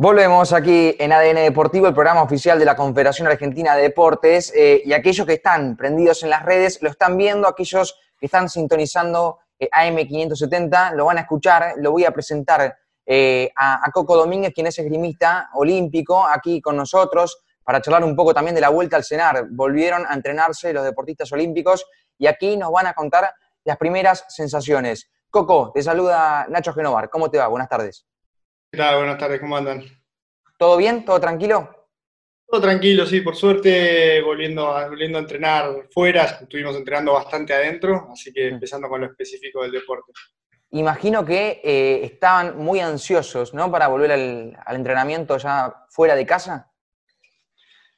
Volvemos aquí en ADN Deportivo, el programa oficial de la Confederación Argentina de Deportes, eh, y aquellos que están prendidos en las redes lo están viendo, aquellos que están sintonizando eh, AM570 lo van a escuchar, lo voy a presentar eh, a, Coco Domínguez, quien es esgrimista olímpico, aquí con nosotros, para charlar un poco también de la vuelta al cenar. Volvieron a entrenarse los deportistas olímpicos y aquí nos van a contar las primeras sensaciones. Coco, te saluda Nacho Genovar, ¿cómo te va? Buenas tardes. ¿Qué tal? Buenas tardes, ¿cómo andan? ¿Todo bien? ¿Todo tranquilo? Todo tranquilo, sí, por suerte volviendo a, volviendo a entrenar fuera, estuvimos entrenando bastante adentro, así que mm. empezando con lo específico del deporte. Imagino que eh, estaban muy ansiosos, ¿no? Para volver al, entrenamiento ya fuera de casa.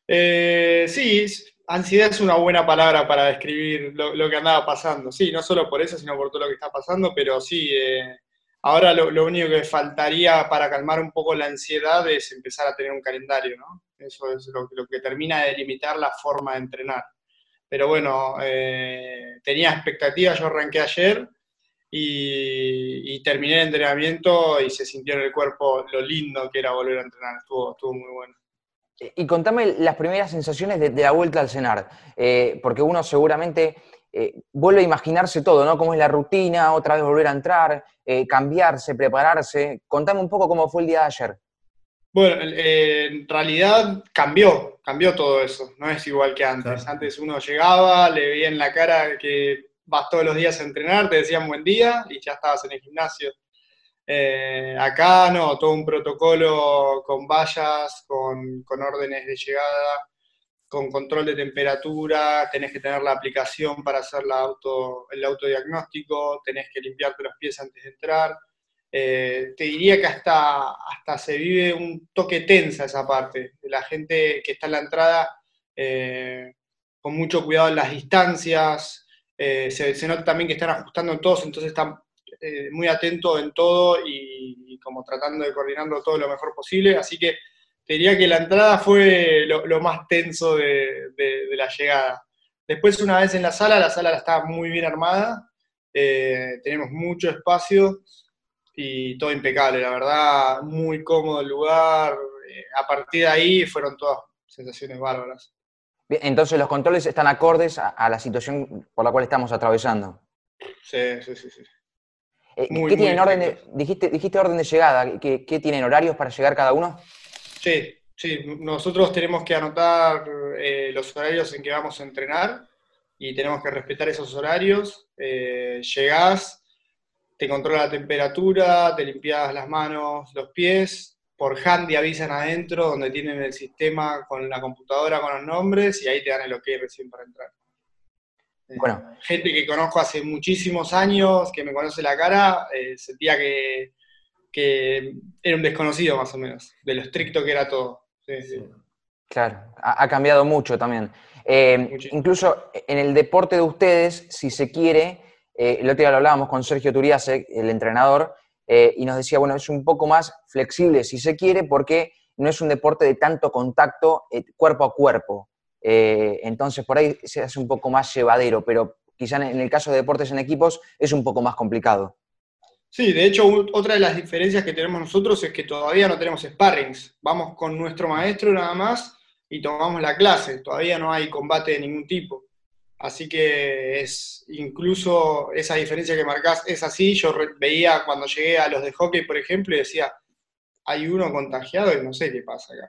Eh, sí, ansiedad es una buena palabra para describir lo, que andaba pasando. Sí, no solo por eso, sino por todo lo que está pasando, pero sí, eh, Ahora lo, único que faltaría para calmar un poco la ansiedad es empezar a tener un calendario, ¿no? Eso es lo, que termina de limitar la forma de entrenar. Pero bueno, eh, tenía expectativas, yo arranqué ayer y, terminé el entrenamiento y se sintió en el cuerpo lo lindo que era volver a entrenar, estuvo, muy bueno. Y contame las primeras sensaciones de, la vuelta al cenar, eh, porque uno seguramente eh, vuelve a imaginarse todo, ¿no? Cómo es la rutina, otra vez volver a entrar, eh, cambiarse, prepararse. Contame un poco cómo fue el día de ayer. Bueno, en realidad cambió, cambió todo eso, no es igual que antes. Antes uno llegaba, le veía en la cara que vas todos los días a entrenar, te decían buen día y ya estabas en el gimnasio. Eh, acá no, todo un protocolo con vallas, con, con órdenes de llegada, con control de temperatura, tenés que tener la aplicación para hacer la auto, el autodiagnóstico, tenés que limpiarte los pies antes de entrar. Eh, te diría que hasta, hasta se vive un toque tensa esa parte, la gente que está en la entrada eh, con mucho cuidado en las distancias, eh, se, nota también que están ajustando todos, entonces están muy atentos en todo y, y, como tratando de coordinarlo todo lo mejor posible, así que diría que la entrada fue lo, más tenso de, la llegada. Después, una vez en la sala, la sala está muy bien armada, eh, tenemos mucho espacio y todo impecable, la verdad, muy cómodo el lugar. Eh, a partir de ahí fueron todas sensaciones bárbaras. entonces los controles están acordes a, la situación por la cual estamos atravesando. Sí, sí, sí. sí. Eh, ¿Qué tienen orden dijiste, dijiste orden de llegada, ¿qué, ¿qué tienen horarios para llegar cada uno? Sí, sí, nosotros tenemos que anotar eh, los horarios en que vamos a entrenar y tenemos que respetar esos horarios. Eh, llegás, te controla la temperatura, te limpias las manos, los pies, por handy avisan adentro donde tienen el sistema con la computadora con los nombres y ahí te dan el ok recién para entrar. Eh, bueno. Gente que conozco hace muchísimos años, que me conoce la cara, sentía que que era un desconocido más o menos, de lo estricto que era todo. Claro, ha, cambiado mucho también. Eh, incluso en el deporte de ustedes, si se quiere, eh, el otro día lo hablábamos con Sergio Turiase, el entrenador, eh, y nos decía, bueno, es un poco más flexible si se quiere, porque no es un deporte de tanto contacto cuerpo a cuerpo. entonces por ahí se hace un poco más llevadero, pero quizá en el caso de deportes en equipos es un poco más complicado. Sí, de hecho, otra de las diferencias que tenemos nosotros es que todavía no tenemos sparrings. Vamos con nuestro maestro nada más y tomamos la clase. Todavía no hay combate de ningún tipo. Así que es incluso esa diferencia que marcás es así. Yo veía cuando llegué a los de hockey, por ejemplo, y decía, hay uno contagiado y no sé qué pasa acá.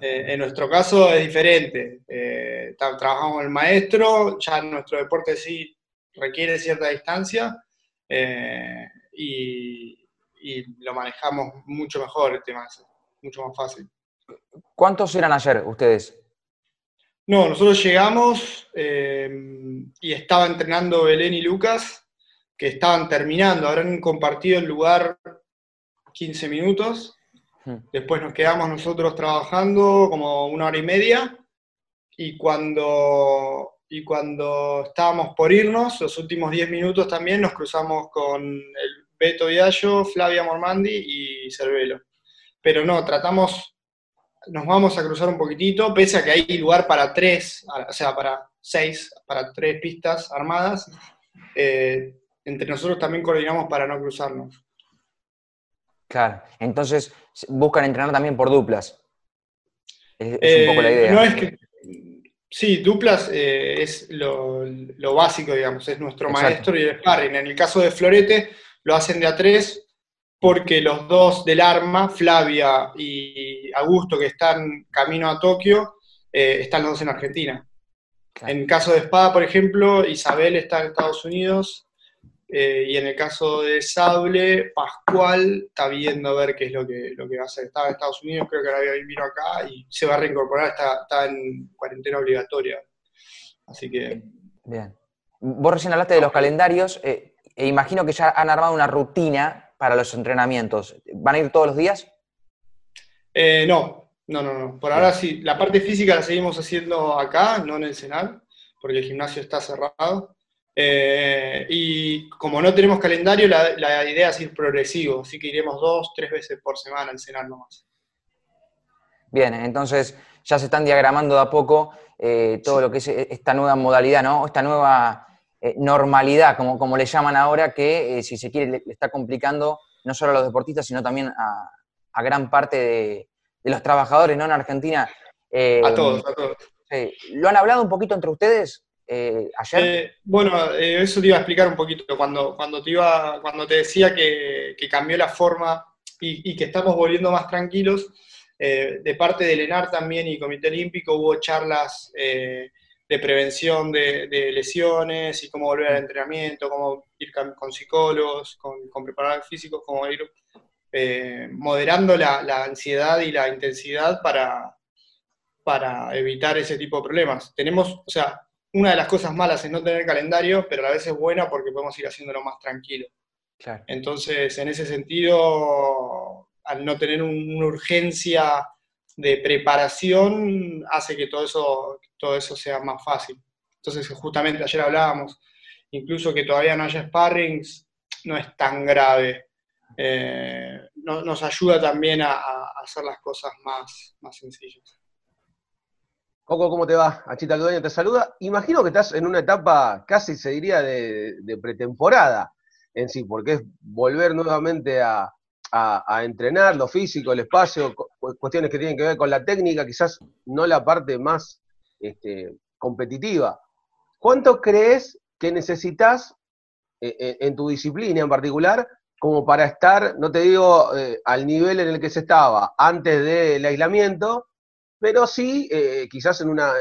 Eh, en nuestro caso es diferente. Eh, trabajamos con el maestro, ya nuestro deporte sí requiere cierta distancia eh, y, lo manejamos mucho mejor el tema, mucho más fácil. ¿Cuántos eran ayer ustedes? No, nosotros llegamos eh, y estaba entrenando Belén y Lucas, que estaban terminando, habrán compartido el lugar 15 minutos. Hmm. Después nos quedamos nosotros trabajando como una hora y media. Y cuando y cuando estábamos por irnos, los últimos 10 minutos también nos cruzamos con el Beto Viallo, Flavia Mormandi y Cervelo. Pero no, tratamos, nos vamos a cruzar un poquitito, pese a que hay lugar para tres, o sea, para seis, para tres pistas armadas. Eh, entre nosotros también coordinamos para no cruzarnos. Claro, entonces buscan entrenar también por duplas. Es, un poco la Eh, idea. No es que, sí, duplas eh, es lo, lo básico, digamos, es nuestro Exacto. maestro y el sparring. En el caso de Florete, lo hacen de a tres porque los dos del arma, Flavia y Augusto, que están camino a Tokio, eh, están los dos en Argentina. Claro. En el caso de Espada, por ejemplo, Isabel está en Estados Unidos. eh, y en el caso de Sable, Pascual está viendo a ver qué es lo que, lo que va a hacer. Estaba en Estados Unidos, creo que ahora vino acá y se va a reincorporar, está, está en cuarentena obligatoria. Así que Bien. Vos recién hablaste de los calendarios, eh, e imagino que ya han armado una rutina para los entrenamientos. ¿Van a ir todos los días? eh, no, no, no, no. Por ahora sí, la parte física la seguimos haciendo acá, no en el Senal, porque el gimnasio está cerrado. Eh, y como no tenemos calendario, la, la idea es ir progresivo, así que iremos dos, tres veces por semana al Senal nomás. Bien, entonces ya se están diagramando de a poco eh, todo lo que es eh, esta nueva modalidad, ¿no? Esta nueva eh, normalidad, como, como le llaman ahora, que eh, si se quiere le, le está complicando no solo a los deportistas, sino también a, a gran parte de, de los trabajadores, ¿no? En Argentina. Eh, A todos, a todos. ¿Lo han hablado un poquito entre ustedes ayer? Bueno, eso te iba a explicar un poquito. Cuando, cuando, te, iba, cuando te decía que, que cambió la forma y, y que estamos volviendo más tranquilos, de parte del ENAR también y Comité Olímpico hubo charlas de prevención de, de lesiones y cómo volver al entrenamiento, cómo ir con psicólogos, con, con preparadores físicos, cómo ir eh, moderando la, la ansiedad y la intensidad para, para evitar ese tipo de problemas. Tenemos, o sea, una de las cosas malas es no tener calendario, pero a la vez es buena porque podemos ir haciéndolo más tranquilo. Claro. Entonces, en ese sentido, al no tener un- una urgencia de preparación, hace que todo eso, todo eso sea más fácil. Entonces, justamente ayer hablábamos, incluso que todavía no haya sparrings, no es tan grave. Eh, no- nos ayuda también a, hacer las cosas más, más sencillas. Coco, ¿cómo te va? Achita Aldueño te saluda. Imagino que estás en una etapa casi, se diría, de, pretemporada en sí, porque es volver nuevamente a, a- entrenar lo físico, el espacio, cuestiones que tienen que ver con la técnica, quizás no la parte más este, competitiva. ¿Cuánto crees que necesitas eh, eh, en tu disciplina en particular como para estar, no te digo eh, al nivel en el que se estaba antes del aislamiento, pero sí eh, quizás en una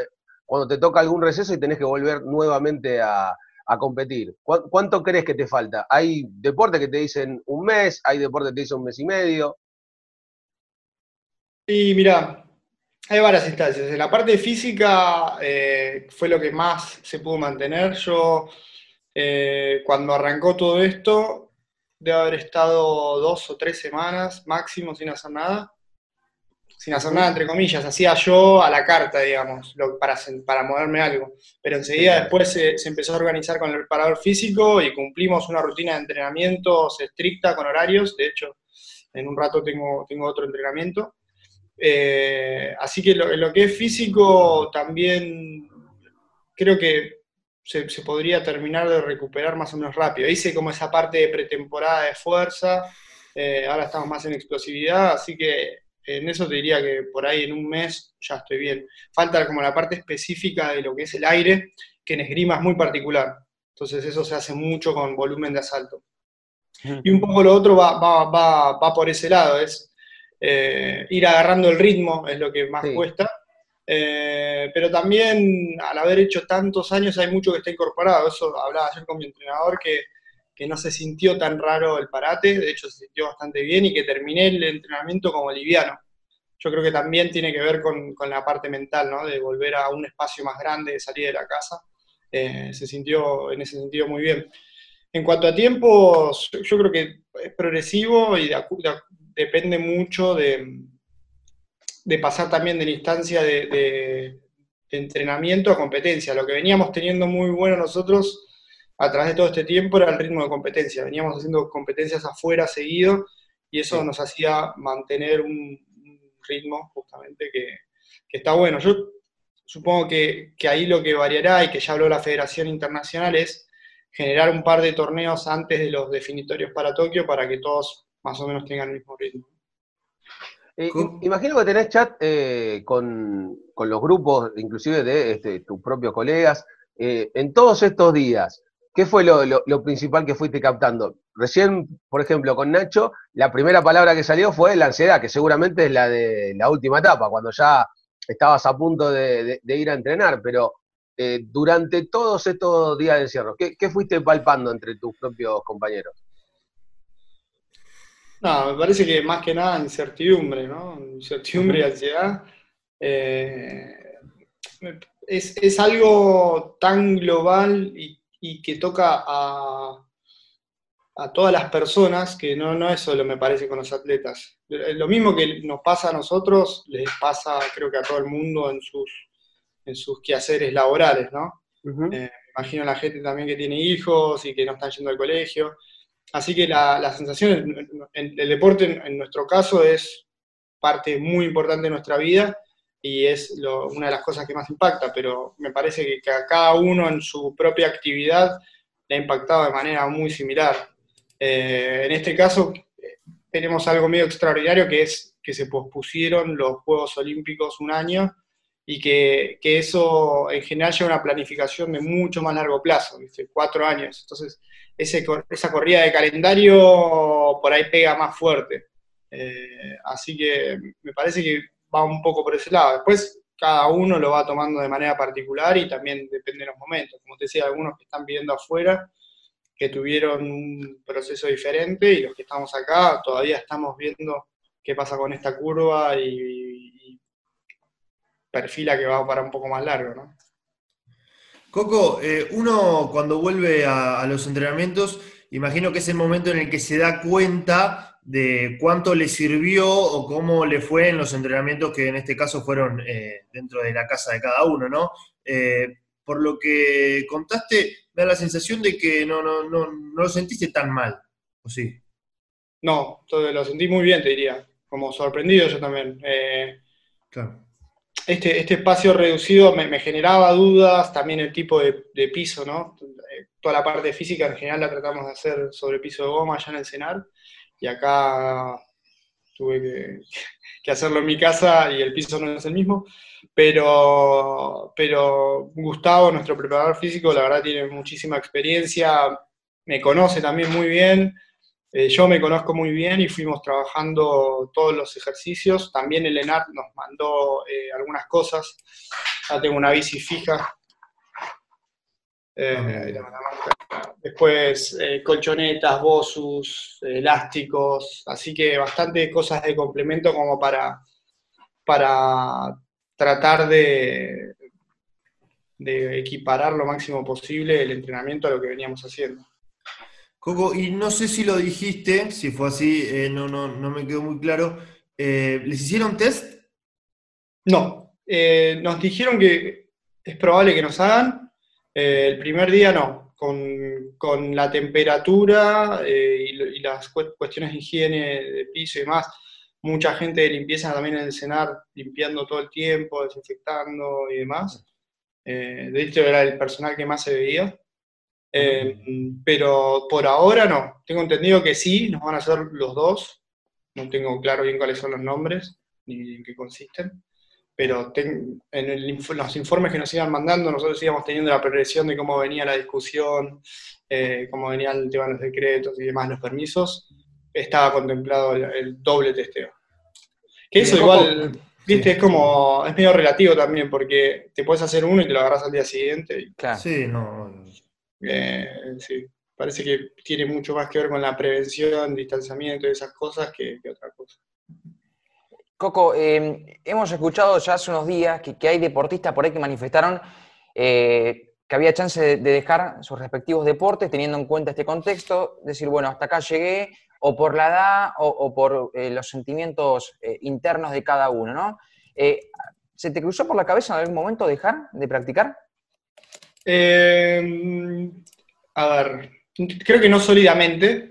cuando te toca algún receso y tenés que volver nuevamente a, a competir. ¿Cu- ¿Cuánto crees que te falta? Hay deportes que te dicen un mes, hay deportes que te dicen un mes y medio. Y mira, hay varias instancias. En la parte física eh, fue lo que más se pudo mantener. Yo, eh, cuando arrancó todo esto, debe haber estado dos o tres semanas máximo sin hacer nada. Sin hacer nada, entre comillas. Hacía yo a la carta, digamos, lo- para, para moverme algo. Pero enseguida después se, se empezó a organizar con el preparador físico y cumplimos una rutina de entrenamientos estricta con horarios. De hecho, en un rato tengo, tengo otro entrenamiento. Eh, así que lo, en lo que es físico también creo que se, se podría terminar de recuperar más o menos rápido. Hice como esa parte de pretemporada de fuerza, eh, ahora estamos más en explosividad, así que en eso te diría que por ahí en un mes ya estoy bien. Falta como la parte específica de lo que es el aire, que en esgrima es muy particular. Entonces eso se hace mucho con volumen de asalto. Y un poco lo otro va, va, va, va por ese lado, es eh, ir agarrando el ritmo, es lo que más Sí. cuesta. Eh, pero también al haber hecho tantos años hay mucho que está incorporado. Eso hablaba ayer con mi entrenador que, que no se sintió tan raro el parate, de hecho se sintió bastante bien y que terminé el entrenamiento como liviano. Yo creo que también tiene que ver con, con la parte mental, ¿no? De volver a un espacio más grande, de salir de la casa. Eh, se sintió en ese sentido muy bien. En cuanto a tiempos, yo- creo que es progresivo y de de depende mucho de, de pasar también de la instancia de, de- de entrenamiento a competencia. Lo que veníamos teniendo muy bueno nosotros a través de todo este tiempo era el ritmo de competencia. Veníamos haciendo competencias afuera seguido y eso Sí. nos hacía mantener un, un ritmo justamente que, que está bueno. Yo supongo que, que ahí lo que variará y que ya habló la Federación Internacional es generar un par de torneos antes de los definitorios para Tokio para que todos más o menos tengan el mismo ritmo. Eh, imagino que tenés chat eh, con, los grupos, inclusive de este, tus propios colegas. Eh, en todos estos días, ¿qué fue lo, principal que fuiste captando? Recién, por ejemplo, con Nacho, la primera palabra que salió fue la ansiedad, que seguramente es la de la última etapa, cuando ya estabas a punto de, ir a entrenar, pero durante todos estos días de encierro, ¿qué fuiste palpando entre tus propios compañeros? No, me parece que más que nada incertidumbre, ¿no? Incertidumbre y ansiedad. Eh, es, algo tan global y, que toca a, a, todas las personas que no, no es solo, me parece, con los atletas. Lo mismo que nos pasa a nosotros, les pasa, creo que a todo el mundo en sus, en sus quehaceres laborales, ¿no? Eh, imagino a la gente también que tiene hijos y que no están yendo al colegio. Así que la, sensación, en, el deporte en, nuestro caso es parte muy importante de nuestra vida y es una de las cosas que más impacta, pero me parece que, a cada uno en su propia actividad le ha impactado de manera muy similar. Eh, en este caso tenemos algo medio extraordinario que es que se pospusieron los Juegos Olímpicos un año y que, que eso en general lleva una planificación de mucho más largo plazo, cuatro años. Entonces, esa corrida de calendario por ahí pega más fuerte. Eh, así que me parece que va un poco por ese lado. Después cada uno lo va tomando de manera particular y también depende de los momentos. Como te decía, algunos que están viviendo afuera, que tuvieron un proceso diferente y los que estamos acá todavía estamos viendo qué pasa con esta curva y, perfila que va para un poco más largo, ¿no? Coco, eh, uno cuando vuelve a, los entrenamientos, imagino que es el momento en el que se da cuenta de cuánto le sirvió o cómo le fue en los entrenamientos que en este caso fueron eh, dentro de la casa de cada uno, ¿no? Eh, por lo que contaste, me da la sensación de que no, no, no, no lo sentiste tan mal, ¿o sí? No, lo sentí muy bien, te diría. Como sorprendido yo también. claro este, este espacio reducido me, generaba dudas, también el tipo de, piso, ¿no? Toda la parte física en general la tratamos de hacer sobre piso de goma allá en el cenar, y acá tuve que, hacerlo en mi casa y el piso no es el mismo, pero, pero Gustavo, nuestro preparador físico, la verdad tiene muchísima experiencia, me conoce también muy bien, eh, yo me conozco muy bien y fuimos trabajando todos los ejercicios. También el ENAR nos mandó eh, algunas cosas. Ya tengo una bici fija. Eh, ah, después colchonetas, bosus, elásticos. Así que bastante cosas de complemento como para, para tratar de, de equiparar lo máximo posible el entrenamiento a lo que veníamos haciendo. Coco, y no sé si lo dijiste, si fue así, eh, no, no, no me quedó muy claro. Eh, ¿Les hicieron test? No, eh, nos dijeron que es probable que nos hagan. el primer día no, con, la temperatura y, las cuestiones de higiene de piso y demás. Mucha gente de limpieza también en el cenar, limpiando todo el tiempo, desinfectando y demás. de hecho, era el personal que más se veía. Eh, pero por ahora no. Tengo entendido que sí, nos van a hacer los dos. No tengo claro bien cuáles son los nombres ni en qué consisten. Pero en los informes que nos iban mandando, nosotros íbamos teniendo la progresión de cómo venía la discusión, eh, cómo venía el tema de los decretos y demás, los permisos. Estaba contemplado el, doble testeo. Que eso igual, viste, es como, es medio relativo también, porque te puedes hacer uno y te lo agarras al día siguiente. Claro. Sí, no, eh, sí, parece que tiene mucho más que ver con la prevención, distanciamiento y esas cosas que, otra cosa. Coco, em, hemos escuchado ya hace unos días que, hay deportistas por ahí que manifestaron eh, que había chance de, dejar sus respectivos deportes teniendo en cuenta este contexto, decir, bueno, hasta acá llegué, o por la edad o, por eh, los sentimientos internos de cada uno, ¿no? ¿Se te cruzó por la cabeza en algún momento dejar de practicar? Eh, a ver, creo que no sólidamente,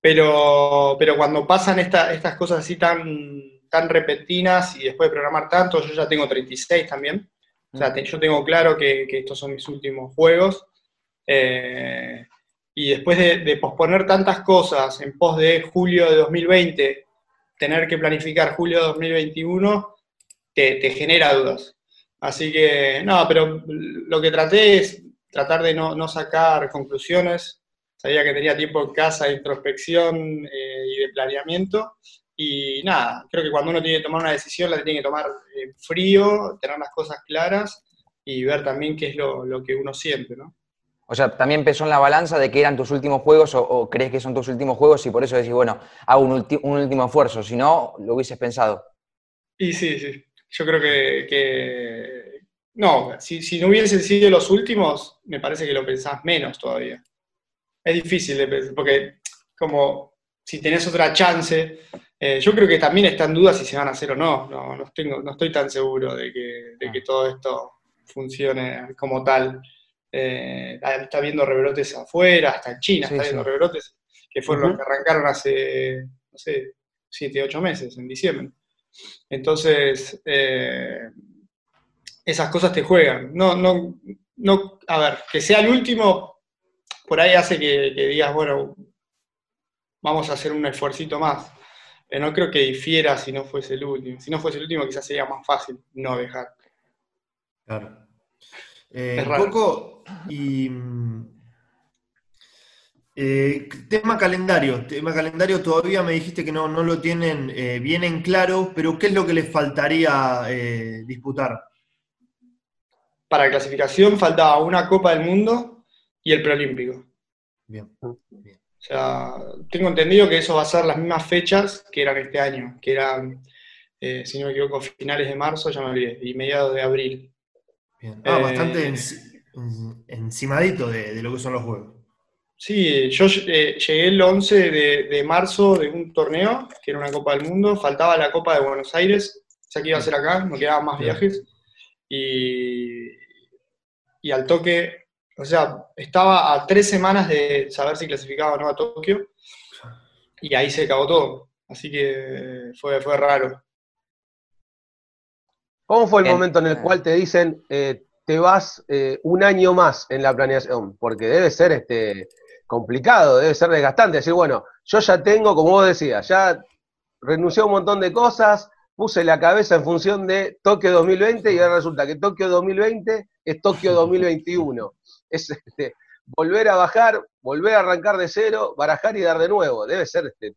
pero, pero cuando pasan estas cosas así tan, tan repentinas y después de programar tanto, yo ya tengo 36 también. O sea, yo tengo claro que, estos son mis últimos juegos. Eh, y después de, posponer tantas cosas en pos de julio de 2020, tener que planificar julio de 2021, te, te genera dudas. Así que, no, pero lo que traté es tratar de no, sacar conclusiones. Sabía que tenía tiempo en casa de introspección eh, y de planeamiento. Y nada, creo que cuando uno tiene que tomar una decisión, la tiene que tomar en frío, tener las cosas claras y ver también qué es lo, lo que uno siente, ¿no? O sea, también pesó en la balanza de que eran tus últimos juegos o, crees que son tus últimos juegos y por eso decís, bueno, hago un, último esfuerzo. Si no, lo hubieses pensado. Y sí, sí. Yo creo que, no, si, no hubiesen sido los últimos, me parece que lo pensás menos todavía. Es difícil de pensar, porque como si tenés otra chance, eh, yo creo que también está en duda si se van a hacer o no. No, no, tengo, no estoy tan seguro de que, de que ah. todo esto funcione como tal. Eh, está viendo rebrotes afuera, hasta en China está viendo rebrotes, que fueron los que arrancaron hace, no sé, 7, 8 meses, en diciembre. Entonces, eh, esas cosas te juegan. No, no, no, a ver, que sea el último, por ahí hace que, digas, bueno, vamos a hacer un esfuercito más. Pero no creo que difiera si no fuese el último. Si no fuese el último, quizás sería más fácil no dejar. Claro. Eh, Coco, y eh, tema calendario, tema calendario todavía me dijiste que no, no lo tienen eh, bien en claro, pero ¿qué es lo que les faltaría eh, disputar? Para clasificación faltaba una Copa del Mundo y el preolímpico. Bien. O sea, tengo entendido que eso va a ser las mismas fechas que eran este año, que eran, si no me equivoco, finales de marzo, ya me olvidé, y mediados de abril. Ah, bastante encimadito de, lo que son los juegos. Sí, yo eh, llegué el 11 de, marzo de un torneo, que era una Copa del Mundo, faltaba la Copa de Buenos Aires, ya que iba a ser acá, no quedaban más viajes, y, y al toque, o sea, estaba a tres semanas de saber si clasificaba o no a Tokio, y ahí se acabó todo, así que fue, fue raro. ¿Cómo fue el momento en el cual te dicen eh, te vas eh, un año más en la planeación? Porque debe ser este, complicado, debe ser desgastante. Decir, bueno, yo ya tengo, como vos decías, ya renuncié a un montón de cosas, puse la cabeza en función de Tokio 2020 y ahora resulta que Tokio 2020 es Tokio 2021. Es este, volver a bajar, volver a arrancar de cero, barajar y dar de nuevo. Debe ser este,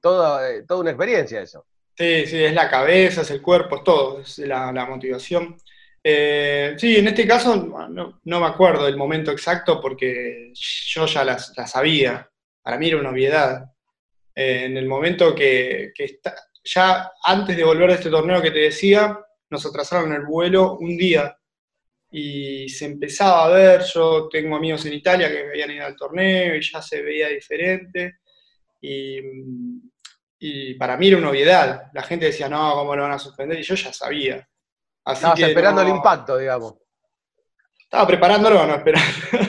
toda, eh, toda una experiencia eso. Sí, sí, es la cabeza, es el cuerpo, es todo, es la, motivación. Eh, sí, en este caso no, me acuerdo del momento exacto porque yo ya la, sabía. Para mí era una obviedad. Eh, en el momento que, está, ya antes de volver a este torneo que te decía, nos atrasaron el vuelo un día y se empezaba a ver, yo tengo amigos en Italia que habían ido al torneo y ya se veía diferente. Y, y para mí era una obviedad. La gente decía, no, ¿cómo lo van a suspender? Y yo ya sabía. Así Estabas esperando el impacto, digamos. Estaba preparándolo, no esperando.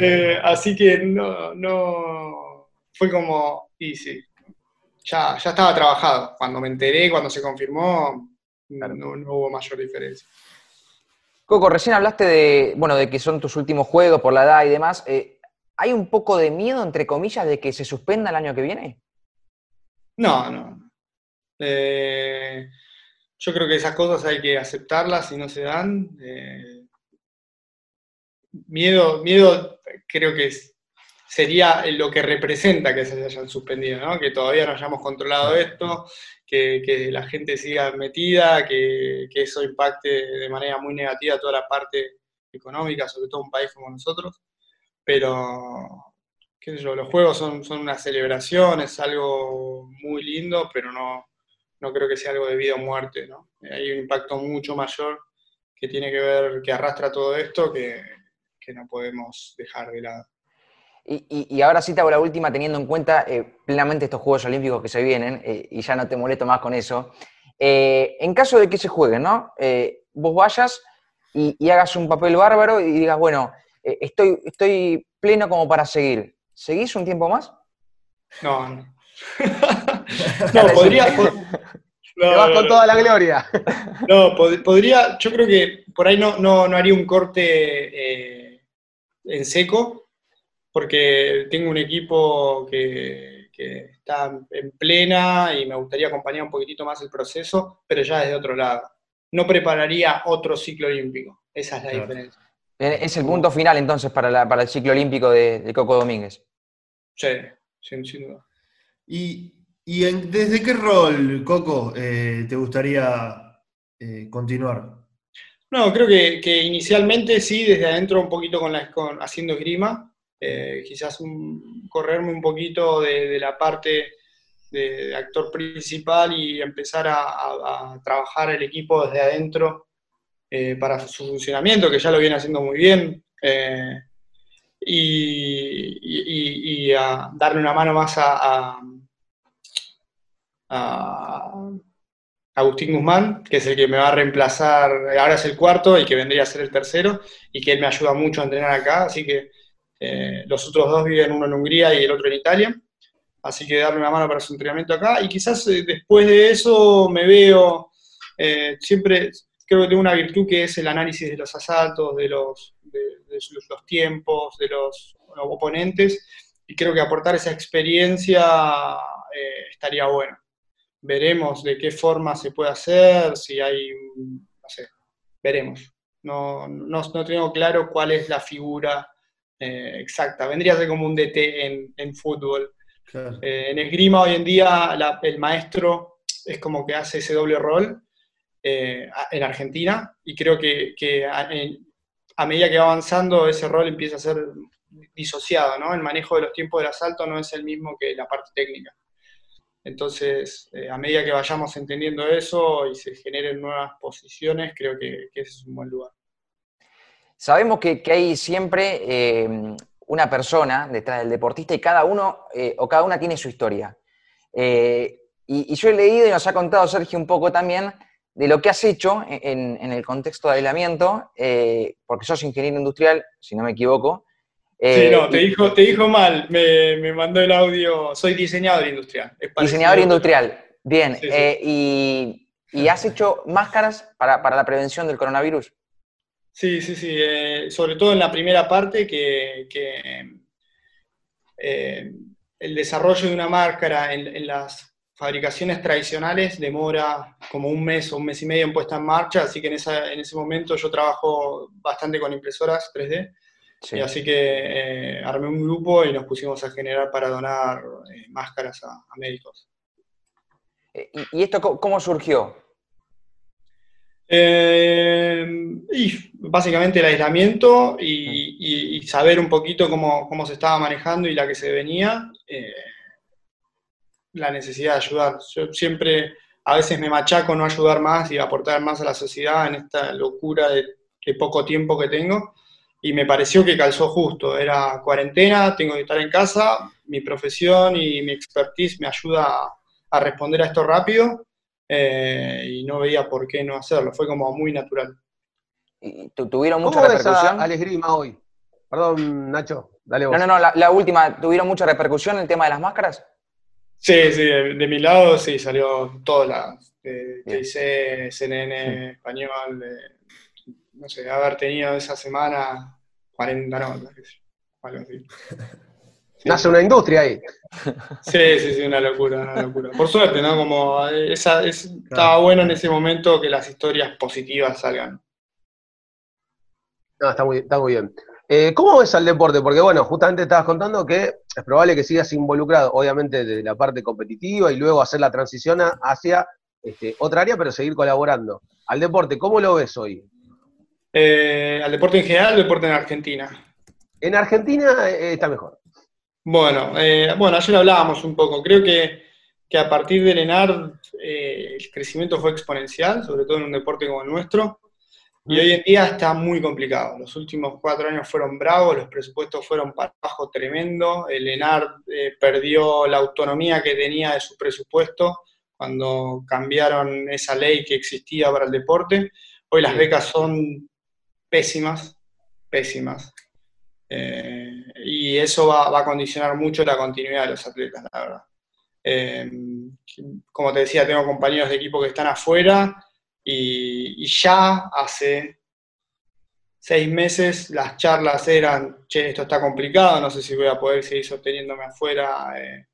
Eh, así que no, no. Fue como, y sí. Ya, ya estaba trabajado. Cuando me enteré, cuando se confirmó, no, hubo mayor diferencia. Coco, recién hablaste de, bueno, de que son tus últimos juegos por la edad y demás. Eh, ¿Hay un poco de miedo, entre comillas, de que se suspenda el año que viene? No, no. Eh, yo creo que esas cosas hay que aceptarlas si no se dan. Eh, miedo, miedo creo que sería lo que representa que se hayan suspendido, ¿no? que todavía no hayamos controlado esto, que, la gente siga metida, que, que, eso impacte de manera muy negativa toda la parte económica, sobre todo un país como nosotros. Pero los juegos son, son una celebración, es algo muy lindo, pero no, no creo que sea algo de vida o muerte, ¿no? Hay un impacto mucho mayor que tiene que ver, que arrastra todo esto, que, no podemos dejar de lado. Y, ahora sí te hago la última, teniendo en cuenta eh, plenamente estos Juegos Olímpicos que se vienen, eh, y ya no te molesto más con eso. Eh, en caso de que se jueguen, ¿no? vos vayas y, y, hagas un papel bárbaro y digas, bueno, estoy, estoy pleno como para seguir. ¿Seguís un tiempo más? No, no. no, podría. Te vas con toda la gloria. No, podría, yo creo que por ahí no, no, haría un corte eh, en seco, porque tengo un equipo que, que, está en plena y me gustaría acompañar un poquitito más el proceso, pero ya desde otro lado. No prepararía otro ciclo olímpico, esa es la diferencia. Es el punto final entonces para, para el ciclo olímpico de, Coco Domínguez. Sí, sin, duda. ¿Y, y desde qué rol, Coco, eh, te gustaría eh, continuar? No, creo que, inicialmente sí, desde adentro un poquito con, la, haciendo esgrima, quizás correrme un poquito de, la parte de, actor principal y empezar a, trabajar el equipo desde adentro eh, para su funcionamiento, que ya lo viene haciendo muy bien, eh, y, a darle una mano más a, Agustín Guzmán, que es el que me va a reemplazar, ahora es el cuarto y que vendría a ser el tercero, y que él me ayuda mucho a entrenar acá, así que eh, los otros dos viven uno en Hungría y el otro en Italia. Así que darle una mano para su entrenamiento acá. Y quizás después de eso me veo, siempre creo que tengo una virtud que es el análisis de los asaltos, de los, los, tiempos, de los, oponentes, y creo que aportar esa experiencia eh, estaría bueno. Veremos de qué forma se puede hacer, si hay, no sé, veremos. No, no, tengo claro cuál es la figura eh, exacta. Vendría a ser como un DT en, fútbol. Eh, en esgrima hoy en día el maestro es como que hace ese doble rol eh, en Argentina y creo que, a, medida que va avanzando ese rol empieza a ser disociado, ¿no? El manejo de los tiempos del asalto no es el mismo que la parte técnica. Entonces, eh, a medida que vayamos entendiendo eso y se generen nuevas posiciones, creo que, ese es un buen lugar. Sabemos que, hay siempre eh, una persona detrás del deportista y cada uno o cada una tiene su historia. Y, yo he leído y nos ha contado Sergio un poco también de lo que has hecho en, el contexto de aislamiento, eh, porque sos ingeniero industrial, si no me equivoco. Sí, no, eh, te, dijo, te dijo mal, me, mandó el audio, soy diseñador industrial. Diseñador industrial, bien. Eh, y, has hecho máscaras para, la prevención del coronavirus? Sí, sí, sí, sobre todo en la primera parte que, el desarrollo de una máscara en las fabricaciones tradicionales demora como un mes o un mes y medio en puesta en marcha, así que en, en ese momento yo trabajo bastante con impresoras 3D, y así que eh, armé un grupo y nos pusimos a generar para donar eh, máscaras a, médicos. Eh, ¿Y, esto cómo surgió? y básicamente el aislamiento y, saber un poquito cómo, cómo, se estaba manejando y la que se venía la necesidad de ayudar. Yo siempre, a veces me machaco no ayudar más y aportar más a la sociedad en esta locura de, poco tiempo que tengo. Y me pareció que calzó justo. Era cuarentena, tengo que estar en casa, mi profesión y mi expertise me ayuda a, responder a esto rápido eh, y no veía por qué no hacerlo. Fue como muy natural. ¿Y ¿Tuvieron mucha repercusión? al esgrima hoy? Perdón, Nacho, dale vos. No, no, no, la, última, ¿tuvieron mucha repercusión en el tema de las máscaras? Sí, sí, de, mi lado sí salió todas las. hice CNN español, no sé, haber tenido esa semana 40 notas, algo así. Nace una industria ahí. Sí, sí, sí, una locura, una locura. Por suerte, ¿no? Como esa, estaba bueno en ese momento que las historias positivas salgan. No, está muy, está muy bien. Eh, ¿Cómo ves al deporte? Porque bueno, justamente estabas contando que es probable que sigas involucrado, obviamente, desde la parte competitiva y luego hacer la transición hacia este, otra área, pero seguir colaborando. Al deporte, ¿cómo lo ves hoy? Eh, ¿Al deporte en general o deporte en Argentina? En Argentina eh, está mejor. Bueno, bueno, ayer hablábamos un poco. Creo que, que a partir del ENAR el crecimiento fue exponencial, sobre todo en un deporte como el nuestro. Y hoy en día está muy complicado. Los últimos cuatro años fueron bravos, los presupuestos fueron para abajo tremendo. El ENAR eh, perdió la autonomía que tenía de su presupuesto cuando cambiaron esa ley que existía para el deporte. Hoy las becas son pésimas, pésimas. Eh, y eso va, a condicionar mucho la continuidad de los atletas, la verdad. Eh, como te decía, tengo compañeros de equipo que están afuera y, ya hace seis meses las charlas eran, che, esto está complicado, no sé si voy a poder seguir sosteniéndome afuera eh,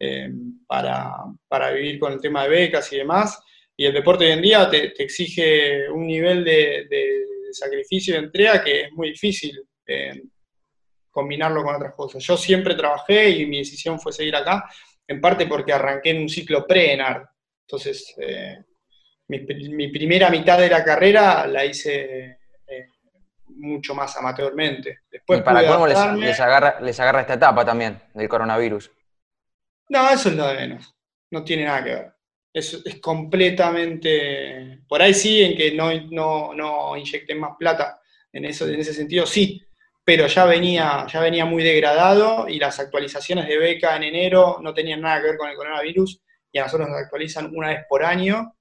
eh, para, vivir con el tema de becas y demás. Y el deporte hoy en día te, exige un nivel de, sacrificio y de entrega que es muy difícil eh, combinarlo con otras cosas. Yo siempre trabajé y mi decisión fue seguir acá, en parte porque arranqué en un ciclo pre-ENAR. Entonces, mi, mi, primera mitad de la carrera la hice mucho más amateurmente. Después ¿Y para cómo les, agarra, les agarra esta etapa también del coronavirus? No, eso es lo de menos. No tiene nada que ver. Es, es completamente. Por ahí sí, en que no, no, no inyecten más plata. En, eso, en ese sentido, sí. Pero ya venía, ya venía muy degradado y las actualizaciones de beca en enero no tenían nada que ver con el coronavirus y a nosotros nos actualizan una vez por año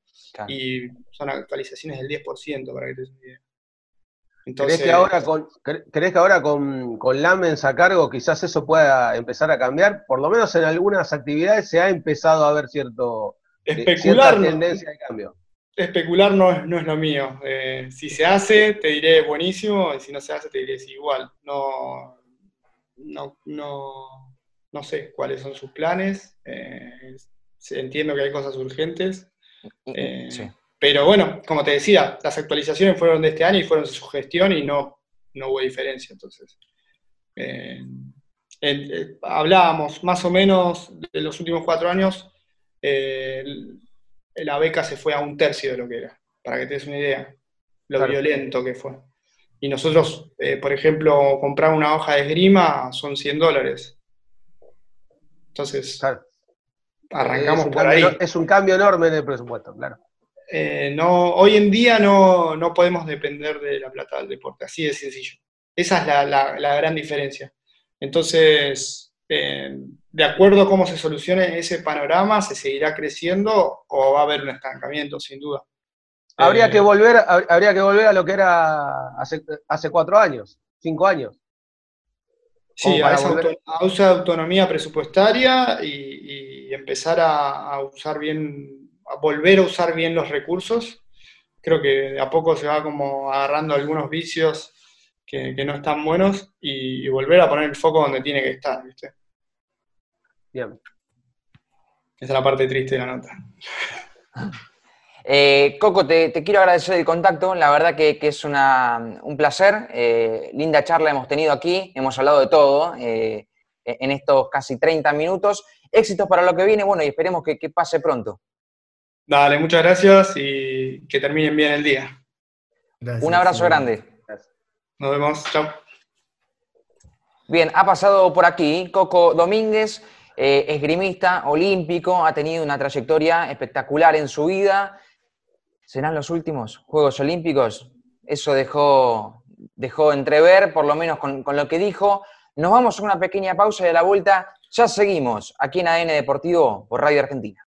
y son actualizaciones del 10% para que te ¿Crees que ahora, con, ¿crees que ahora con, con, Lamens a cargo quizás eso pueda empezar a cambiar? Por lo menos en algunas actividades se ha empezado a ver cierto, Especular, tendencia de cambio. Especular no es, no es lo mío. Eh, si se hace, te diré buenísimo, y si no se hace, te diré es igual. No, no, no, no sé cuáles son sus planes. Eh, entiendo que hay cosas urgentes. Sí. Pero bueno, como te decía, las actualizaciones fueron de este año y fueron de su gestión y no, no hubo diferencia. Entonces, eh, eh, hablábamos más o menos de los últimos cuatro años, eh, la beca se fue a un tercio de lo que era, para que te des una idea, lo violento que fue. Y nosotros, por ejemplo, comprar una hoja de esgrima son 100 dólares. Entonces, arrancamos por ahí. Es un cambio enorme en el presupuesto, claro. Eh, no, hoy en día no, podemos depender de la plata del deporte, así de sencillo. Esa es la, gran diferencia. Entonces, eh, de acuerdo a cómo se solucione ese panorama, se seguirá creciendo o va a haber un estancamiento, sin duda. Habría, que, eh, volver, habría que volver a lo que era hace, cuatro años, cinco años. Sí, a esa, autonomía presupuestaria y, empezar a usar bien volver a usar bien los recursos. Creo que de a poco se va como agarrando algunos vicios que, no están buenos y, volver a poner el foco donde tiene que estar, ¿viste? Bien. Esa es la parte triste de la nota. Eh, Coco, te, quiero agradecer el contacto, la verdad que, es un placer, eh, linda charla hemos tenido aquí, hemos hablado de todo eh, en estos casi 30 minutos, éxitos para lo que viene, bueno, y esperemos que pase pronto. Dale, muchas gracias y que terminen bien el día. Un abrazo grande. Nos vemos, chao. Bien, ha pasado por aquí Coco Domínguez, eh, esgrimista olímpico, ha tenido una trayectoria espectacular en su vida. ¿Serán los últimos Juegos Olímpicos? Eso dejó, dejó entrever, por lo menos con, con lo que dijo. Nos vamos a una pequeña pausa y a la vuelta ya seguimos aquí en ADN Deportivo por Radio Argentina.